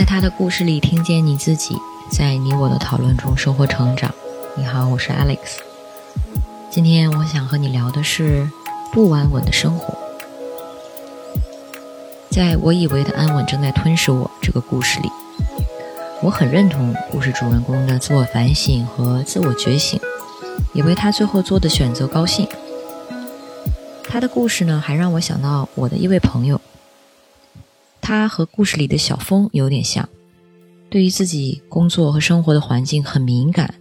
在他的故事里听见你自己，在你我的讨论中收获成长。你好，我是 Alex。今天我想和你聊的是不安稳的生活。在我以为的安稳正在吞噬我这个故事里，我很认同故事主人公的自我反省和自我觉醒，也为他最后做的选择高兴。他的故事呢，还让我想到我的一位朋友。他和故事里的小峰有点像，对于自己工作和生活的环境很敏感，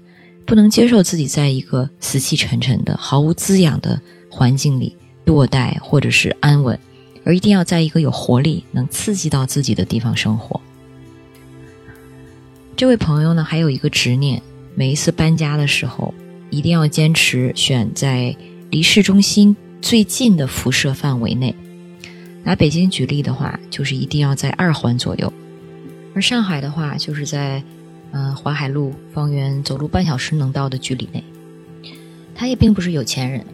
不能接受自己在一个死气沉沉的、毫无滋养的环境里堕怠或者是安稳，而一定要在一个有活力、能刺激到自己的地方生活。这位朋友呢，还有一个执念，每一次搬家的时候，一定要坚持选在离市中心最近的辐射范围内。拿北京举例的话，就是一定要在二环左右；而上海的话，就是在嗯淮海路方圆走路半小时能到的距离内。他也并不是有钱人，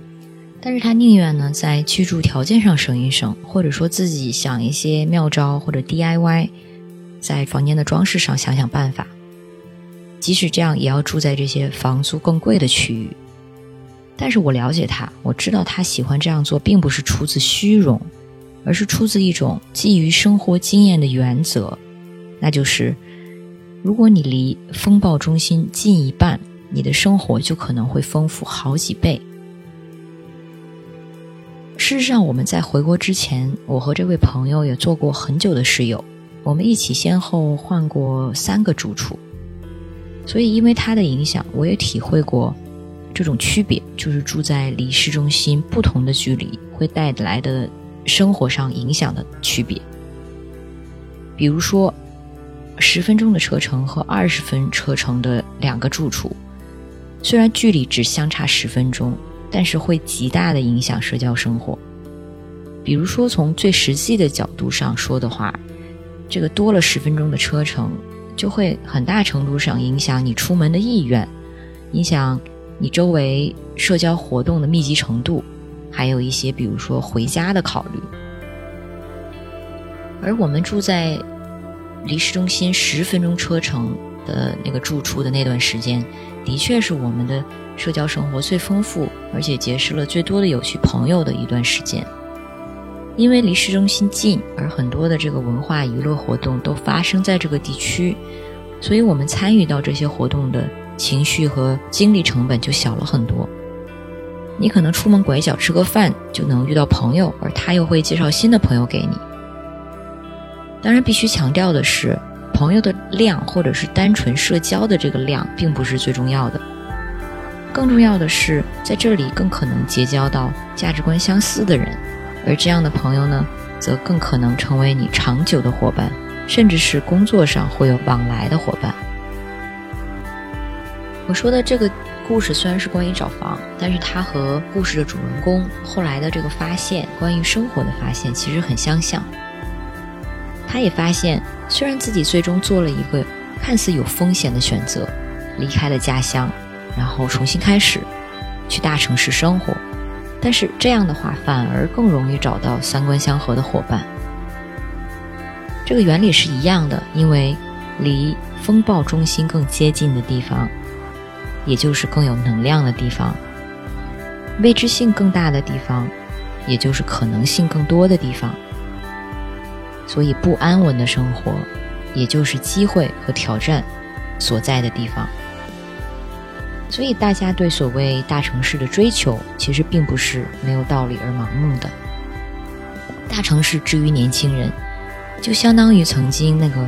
但是他宁愿呢在居住条件上省一省，或者说自己想一些妙招或者 DIY，在房间的装饰上想想办法。即使这样，也要住在这些房租更贵的区域。但是我了解他，我知道他喜欢这样做，并不是出自虚荣。而是出自一种基于生活经验的原则，那就是：如果你离风暴中心近一半，你的生活就可能会丰富好几倍。事实上，我们在回国之前，我和这位朋友也做过很久的室友，我们一起先后换过三个住处，所以因为他的影响，我也体会过这种区别，就是住在离市中心不同的距离会带来的。生活上影响的区别，比如说，十分钟的车程和二十分车程的两个住处，虽然距离只相差十分钟，但是会极大的影响社交生活。比如说，从最实际的角度上说的话，这个多了十分钟的车程，就会很大程度上影响你出门的意愿，影响你周围社交活动的密集程度。还有一些，比如说回家的考虑，而我们住在离市中心十分钟车程的那个住处的那段时间，的确是我们的社交生活最丰富，而且结识了最多的有趣朋友的一段时间。因为离市中心近，而很多的这个文化娱乐活动都发生在这个地区，所以我们参与到这些活动的情绪和精力成本就小了很多。你可能出门拐角吃个饭就能遇到朋友，而他又会介绍新的朋友给你。当然，必须强调的是，朋友的量或者是单纯社交的这个量，并不是最重要的。更重要的是，在这里更可能结交到价值观相似的人，而这样的朋友呢，则更可能成为你长久的伙伴，甚至是工作上会有往来的伙伴。我说的这个。故事虽然是关于找房，但是它和故事的主人公后来的这个发现，关于生活的发现，其实很相像。他也发现，虽然自己最终做了一个看似有风险的选择，离开了家乡，然后重新开始，去大城市生活，但是这样的话反而更容易找到三观相合的伙伴。这个原理是一样的，因为离风暴中心更接近的地方。也就是更有能量的地方，未知性更大的地方，也就是可能性更多的地方。所以，不安稳的生活，也就是机会和挑战所在的地方。所以，大家对所谓大城市的追求，其实并不是没有道理而盲目的。大城市之于年轻人，就相当于曾经那个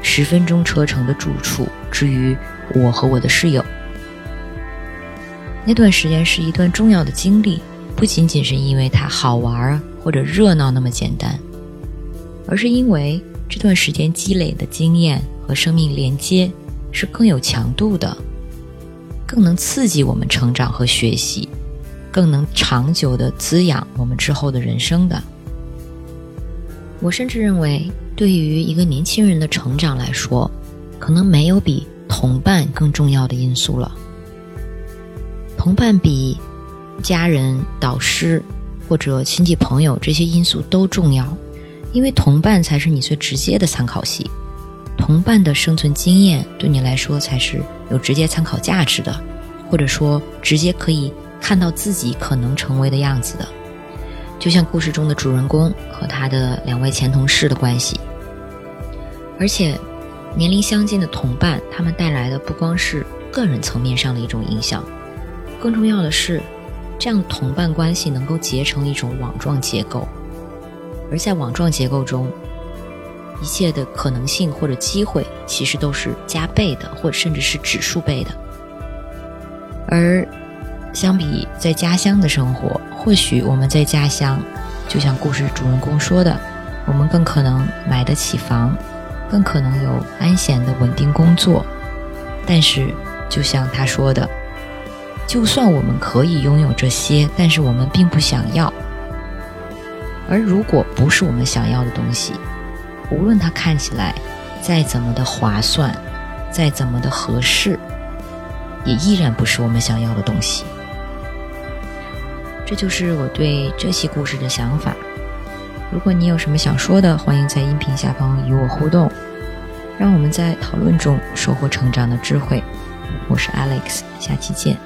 十分钟车程的住处之于我和我的室友。那段时间是一段重要的经历，不仅仅是因为它好玩或者热闹那么简单，而是因为这段时间积累的经验和生命连接是更有强度的，更能刺激我们成长和学习，更能长久的滋养我们之后的人生的。我甚至认为，对于一个年轻人的成长来说，可能没有比同伴更重要的因素了。同伴比家人、导师或者亲戚朋友这些因素都重要，因为同伴才是你最直接的参考系。同伴的生存经验对你来说才是有直接参考价值的，或者说直接可以看到自己可能成为的样子的。就像故事中的主人公和他的两位前同事的关系，而且年龄相近的同伴，他们带来的不光是个人层面上的一种影响，更重要的是，这样同伴关系能够结成一种网状结构，而在网状结构中，一切的可能性或者机会其实都是加倍的，或甚至是指数倍的。而相比在家乡的生活。或许我们在家乡，就像故事主人公说的，我们更可能买得起房，更可能有安闲的稳定工作。但是，就像他说的，就算我们可以拥有这些，但是我们并不想要。而如果不是我们想要的东西，无论它看起来再怎么的划算，再怎么的合适，也依然不是我们想要的东西。这就是我对这期故事的想法。如果你有什么想说的，欢迎在音频下方与我互动，让我们在讨论中收获成长的智慧。我是 Alex，下期见。